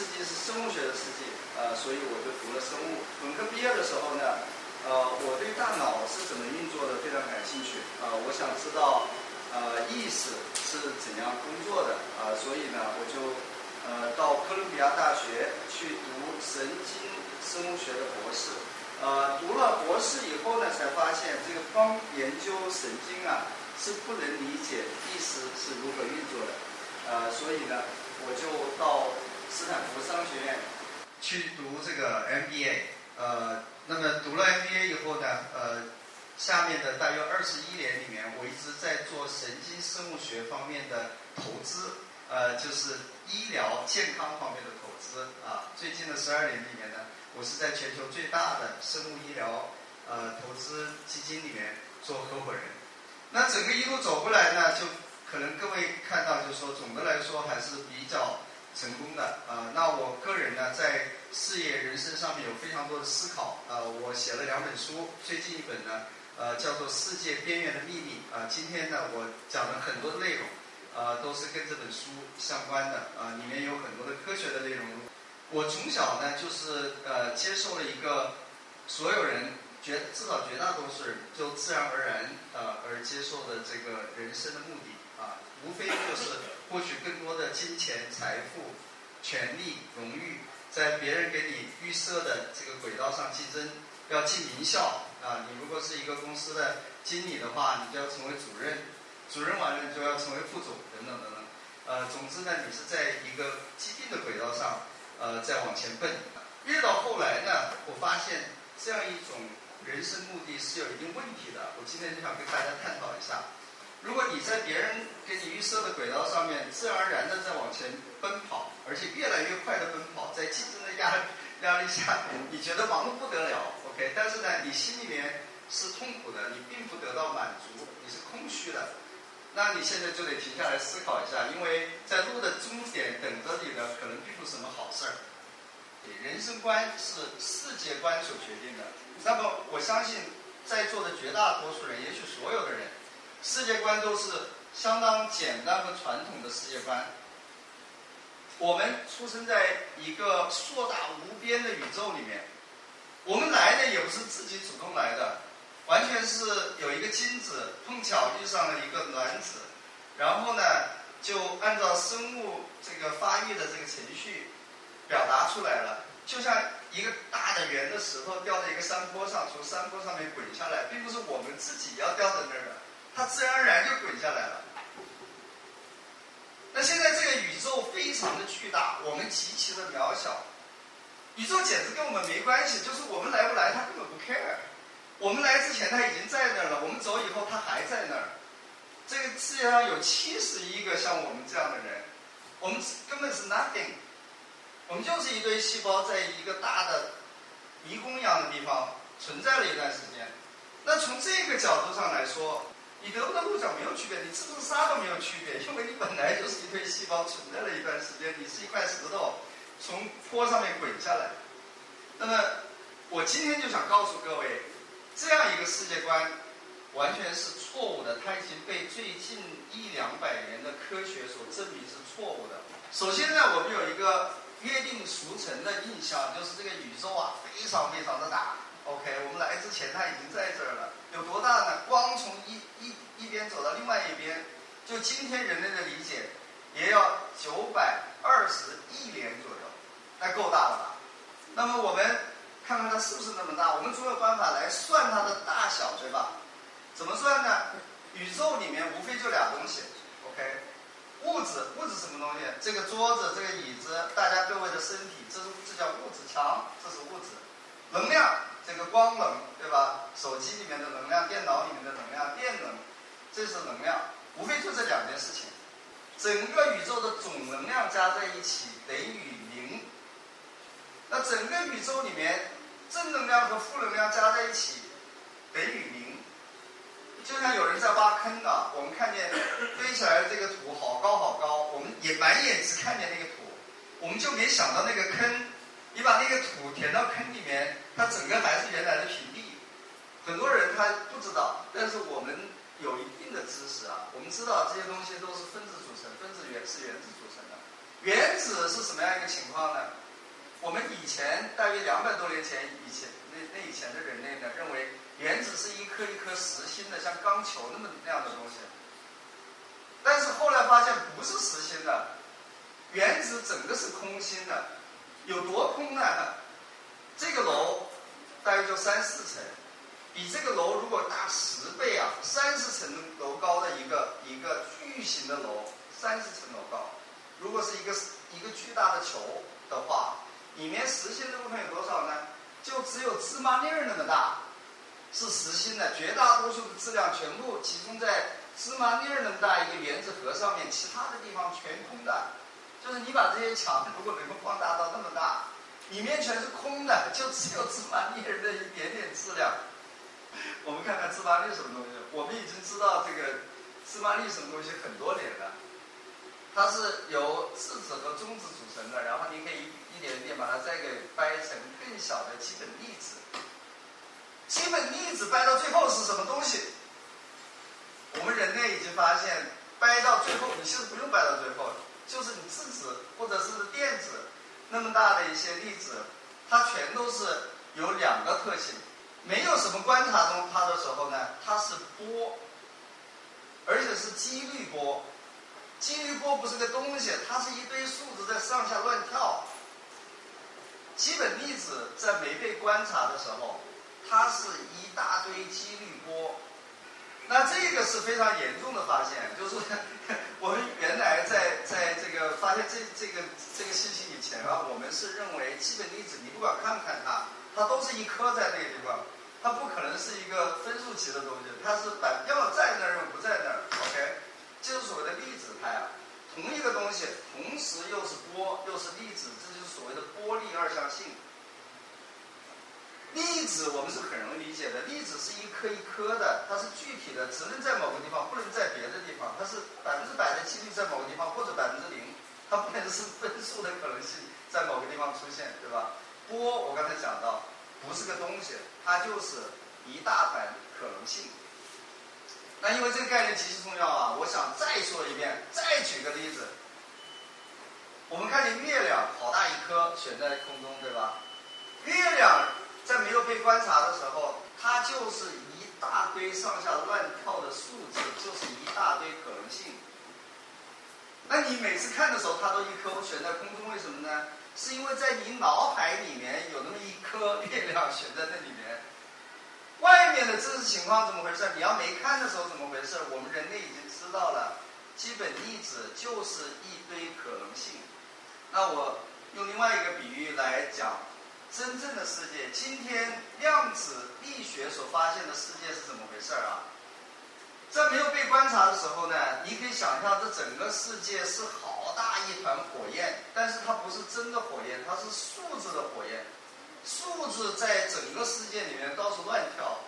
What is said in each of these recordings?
世纪是生物学的世纪，呃，所以我就读了生物。本科毕业的时候呢，呃，我对大脑是怎么运作的非常感兴趣，啊，我想知道，呃，意识是怎样工作的，啊，所以呢，我就，呃，到哥伦比亚大学去读神经生物学的博士。呃，读了博士以后呢，才发现这个光研究神经啊，是不能理解意识是如何运作的。呃，所以呢，我就到斯坦福商学院去读这个 MBA。呃，那么读了 MBA 以后呢，呃，下面的大约二十一年里面，我一直在做神经生物学方面的投资，呃，就是医疗健康方面的投资啊。最近的十二年里面呢。我是在全球最大的生物医疗呃投资基金里面做合伙人。那整个一路走过来呢，就可能各位看到，就是说总的来说还是比较成功的啊。那我个人呢，在事业人生上面有非常多的思考啊。我写了两本书，最近一本呢呃叫做《世界边缘的秘密》啊。今天呢，我讲了很多的内容，呃，都是跟这本书相关的啊。里面有很多的科学的内容。我从小呢，就是呃，接受了一个所有人绝至少绝大多数人都自然而然呃而接受的这个人生的目的啊，无非就是获取更多的金钱、财富、权利、荣誉，在别人给你预设的这个轨道上竞争，要进名校啊。你如果是一个公司的经理的话，你就要成为主任，主任完了你就要成为副总等等等等。呃，总之呢，你是在一个既定的轨道上。呃，再往前奔，越到后来呢，我发现这样一种人生目的是有一定问题的。我今天就想跟大家探讨一下：如果你在别人给你预设的轨道上面，自然而然的在往前奔跑，而且越来越快的奔跑，在竞争的压力 压力下，你觉得忙得不得了，OK？但是呢，你心里面是痛苦的，你并不得到满足，你是空虚的。那你现在就得停下来思考一下，因为在路的终点等着你的可能并不是什么好事儿。人生观是世界观所决定的。那么我相信在座的绝大多数人，也许所有的人，世界观都是相当简单和传统的世界观。我们出生在一个硕大无边的宇宙里面，我们来的也不是自己主动来的。完全是有一个精子碰巧遇上了一个卵子，然后呢，就按照生物这个发育的这个程序表达出来了，就像一个大的圆的石头掉在一个山坡上，从山坡上面滚下来，并不是我们自己要掉在那儿的，它自然而然就滚下来了。那现在这个宇宙非常的巨大，我们极其的渺小，宇宙简直跟我们没关系，就是我们来不来，它根本不 care。我们来之前他已经在那儿了，我们走以后他还在那儿。这个世界上有七十亿个像我们这样的人，我们根本是 nothing，我们就是一堆细胞在一个大的迷宫一样的地方存在了一段时间。那从这个角度上来说，你得不到鹿角没有区别，你是不是沙都没有区别，因为你本来就是一堆细胞存在了一段时间，你是一块石头从坡上面滚下来。那么我今天就想告诉各位。这样一个世界观，完全是错误的。它已经被最近一两百年的科学所证明是错误的。首先呢，我们有一个约定俗成的印象，就是这个宇宙啊非常非常的大。OK，我们来之前它已经在这儿了。有多大呢？光从一一一边走到另外一边，就今天人类的理解，也要九百二十亿年左右，那够大了吧？那么我们。看看它是不是那么大，我们总有办法来算它的大小，对吧？怎么算呢？宇宙里面无非就俩东西，OK？物质，物质什么东西？这个桌子，这个椅子，大家各位的身体，这是这叫物质。墙，这是物质。能量，这个光能，对吧？手机里面的能量，电脑里面的能量，电能，这是能量。无非就这两件事情。整个宇宙的总能量加在一起等于零。那整个宇宙里面。正能量和负能量加在一起等于零，就像有人在挖坑啊，我们看见堆起来的这个土好高好高，我们也满眼只看见那个土，我们就没想到那个坑，你把那个土填到坑里面，它整个还是原来的平地，很多人他不知道，但是我们有一定的知识啊。我们知道这些东西都是分子组成，分子原是原子组成的。原子是什么样一个情况呢？我们以前大约两百多年前以前那那以前的人类呢，认为原子是一颗一颗实心的，像钢球那么那样的东西。但是后来发现不是实心的，原子整个是空心的，有多空呢？这个楼大约就三四层，比这个楼如果大十倍啊，三十层楼高的一个一个巨型的楼，三十层楼高，如果是一个一个巨大的球的话，里面实心的部分有多少呢？就只有芝麻粒儿那么大，是实心的，绝大多数的质量全部集中在芝麻粒儿那么大一个原子核上面，其他的地方全空的，就是你把这些墙如果能够放大到那么大。里面全是空的，就只有芝麻粒儿的一点点质量。我们看看芝麻粒什么东西？我们已经知道这个芝麻粒什么东西很多年了。它是由质子和中子组成的，然后你可以一点一点把它再给掰成更小的基本粒子。基本粒子掰到最后是什么东西？我们人类已经发现，掰到最后你其实不用掰到最后，就是你质子或者是电子。那么大的一些粒子，它全都是有两个特性，没有什么观察中它的时候呢，它是波，而且是几率波。几率波不是个东西，它是一堆数字在上下乱跳。基本粒子在没被观察的时候，它是一大堆几率波。那这个是非常严重的发现，就是我们原来在在这个发现这这个这个信息以前啊，我们是认为基本粒子你不管看不看它，它都是一颗在那个地方，它不可能是一个分数级的东西，它是把要么在那儿，要么不在那儿。OK，就是所谓的粒子态啊，同一个东西，同时又是波又是粒子，这就是所谓的波粒二象性。粒子我们是很容易理解的，粒子是一颗一颗的，它是具体的，只能在某个地方，不能在别的地方。它是在某个地方，或者百分之零，它不能是分数的可能性在某个地方出现，对吧？波我刚才讲到，不是个东西，它就是一大团可能性。那因为这个概念极其重要啊，我想再说一遍，再举个例子。我们看见月亮好大一颗悬在空中，对吧？月亮。在没有被观察的时候，它就是一大堆上下乱跳的数字，就是一大堆可能性。那你每次看的时候，它都一颗悬在空中，为什么呢？是因为在你脑海里面有那么一颗月亮悬在那里面。外面的真实情况怎么回事？你要没看的时候怎么回事？我们人类已经知道了，基本粒子就是一堆可能性。那我用另外一个比喻来讲。真正的世界，今天量子力学所发现的世界是怎么回事儿啊？在没有被观察的时候呢，你可以想象这整个世界是好大一团火焰，但是它不是真的火焰，它是数字的火焰，数字在整个世界里面到处乱跳，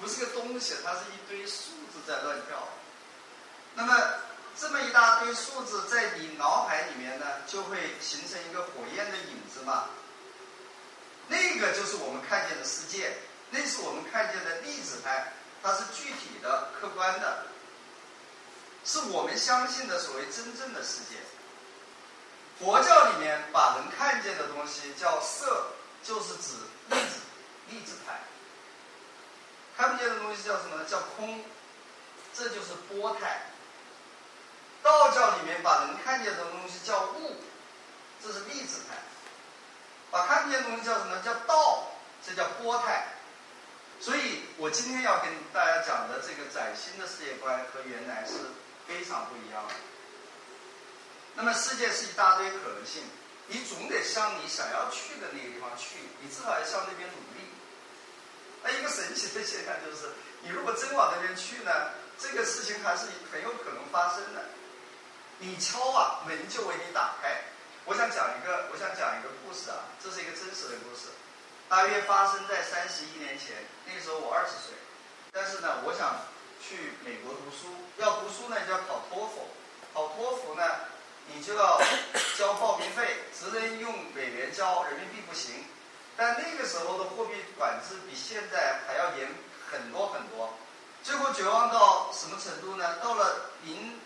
不是个东西，它是一堆数字在乱跳。那么。这么一大堆数字在你脑海里面呢，就会形成一个火焰的影子嘛。那个就是我们看见的世界，那是我们看见的粒子态，它是具体的、客观的，是我们相信的所谓真正的世界。佛教里面把能看见的东西叫色，就是指粒子、粒子态；看不见的东西叫什么呢？叫空，这就是波态。道教里面把能看见的东西叫物，这是粒子态；把看不见的东西叫什么？叫道，这叫波态。所以我今天要跟大家讲的这个崭新的世界观和原来是非常不一样的。那么世界是一大堆可能性，你总得向你想要去的那个地方去，你至少要向那边努力。那一个神奇的现象就是，你如果真往那边去呢，这个事情还是很有可能发生的。你敲啊，门就为你打开。我想讲一个，我想讲一个故事啊，这是一个真实的故事，大约发生在三十一年前。那个时候我二十岁，但是呢，我想去美国读书。要读书呢，就要考托福。考托福呢，你就要交报名费，只能用美元交，人民币不行。但那个时候的货币管制比现在还要严很多很多。最后绝望到什么程度呢？到了临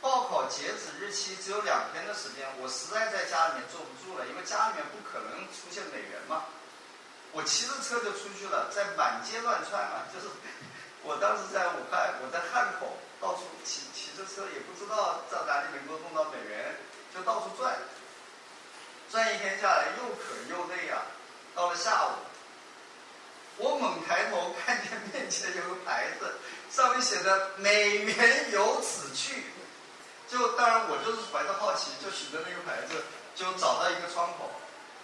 报考截止日期只有两天的时间，我实在在家里面坐不住了，因为家里面不可能出现美元嘛。我骑着车就出去了，在满街乱窜啊！就是我当时在武汉，我在汉口到处骑骑着车，也不知道在哪里能够弄到美元，就到处转。转一天下来又渴又累啊！到了下午，我猛抬头看见面前有个牌子，上面写着“美元由此去”。就当然我就是怀着好奇，就举着那个牌子，就找到一个窗口。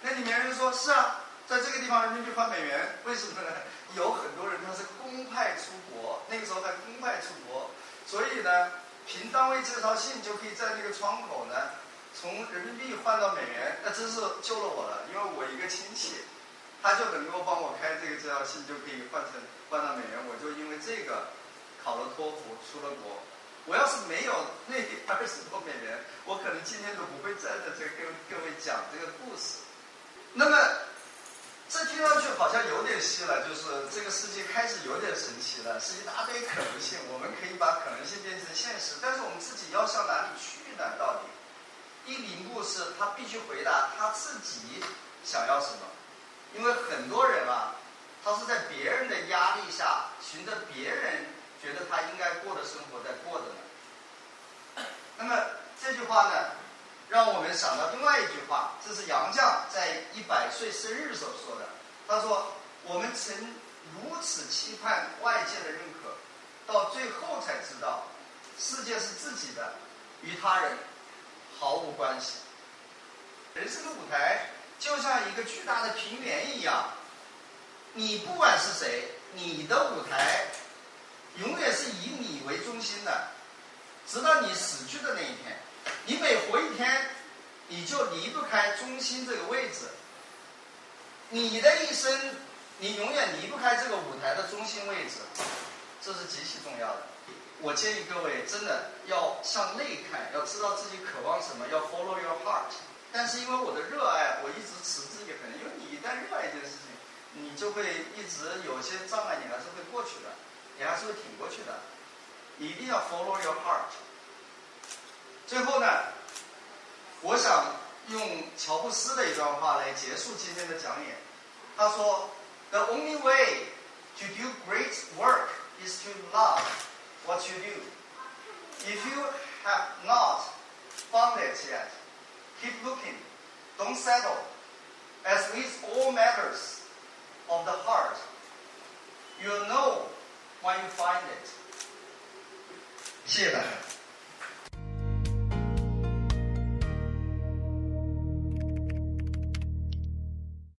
那里面人说：“是啊。”在这个地方，人民币换美元，为什么呢？有很多人他是公派出国，那个时候还公派出国，所以呢，凭单位介绍信就可以在那个窗口呢，从人民币换到美元，那真是救了我了。因为我一个亲戚，他就能够帮我开这个介绍信，就可以换成换到美元。我就因为这个考了托福，出了国。我要是没有那二十多美元，我可能今天都不会站在这跟各位讲这个故事。那么。这听上去好像有点稀了，就是这个世界开始有点神奇了，是一大堆可能性，我们可以把可能性变成现实，但是我们自己要向哪里去呢？到底？一零故事他必须回答他自己想要什么，因为很多人啊，他是在别人的压力下，循着别人觉得他应该过的生活在过的呢。那么这句话呢？让我们想到另外一句话，这是杨绛在一百岁生日时候说的。他说：“我们曾如此期盼外界的认可，到最后才知道，世界是自己的，与他人毫无关系。人生的舞台就像一个巨大的平原一样，你不管是谁，你的舞台永远是以你为中心的，直到你死去的那一天。”你每活一天，你就离不开中心这个位置。你的一生，你永远离不开这个舞台的中心位置，这是极其重要的。我建议各位真的要向内看，要知道自己渴望什么，要 follow your heart。但是因为我的热爱，我一直持之以恒。因为你一旦热爱一件事情，你就会一直有些障碍，你还是会过去的，你还是会挺过去的。一定要 follow your heart。最后呢，我想用乔布斯的一段话来结束今天的讲演。他说：the only way to do great work is to love what you do。if you have not found it yet，keep looking，don't settle，as with all matters of the heart，you'll know when you find it。谢谢大家。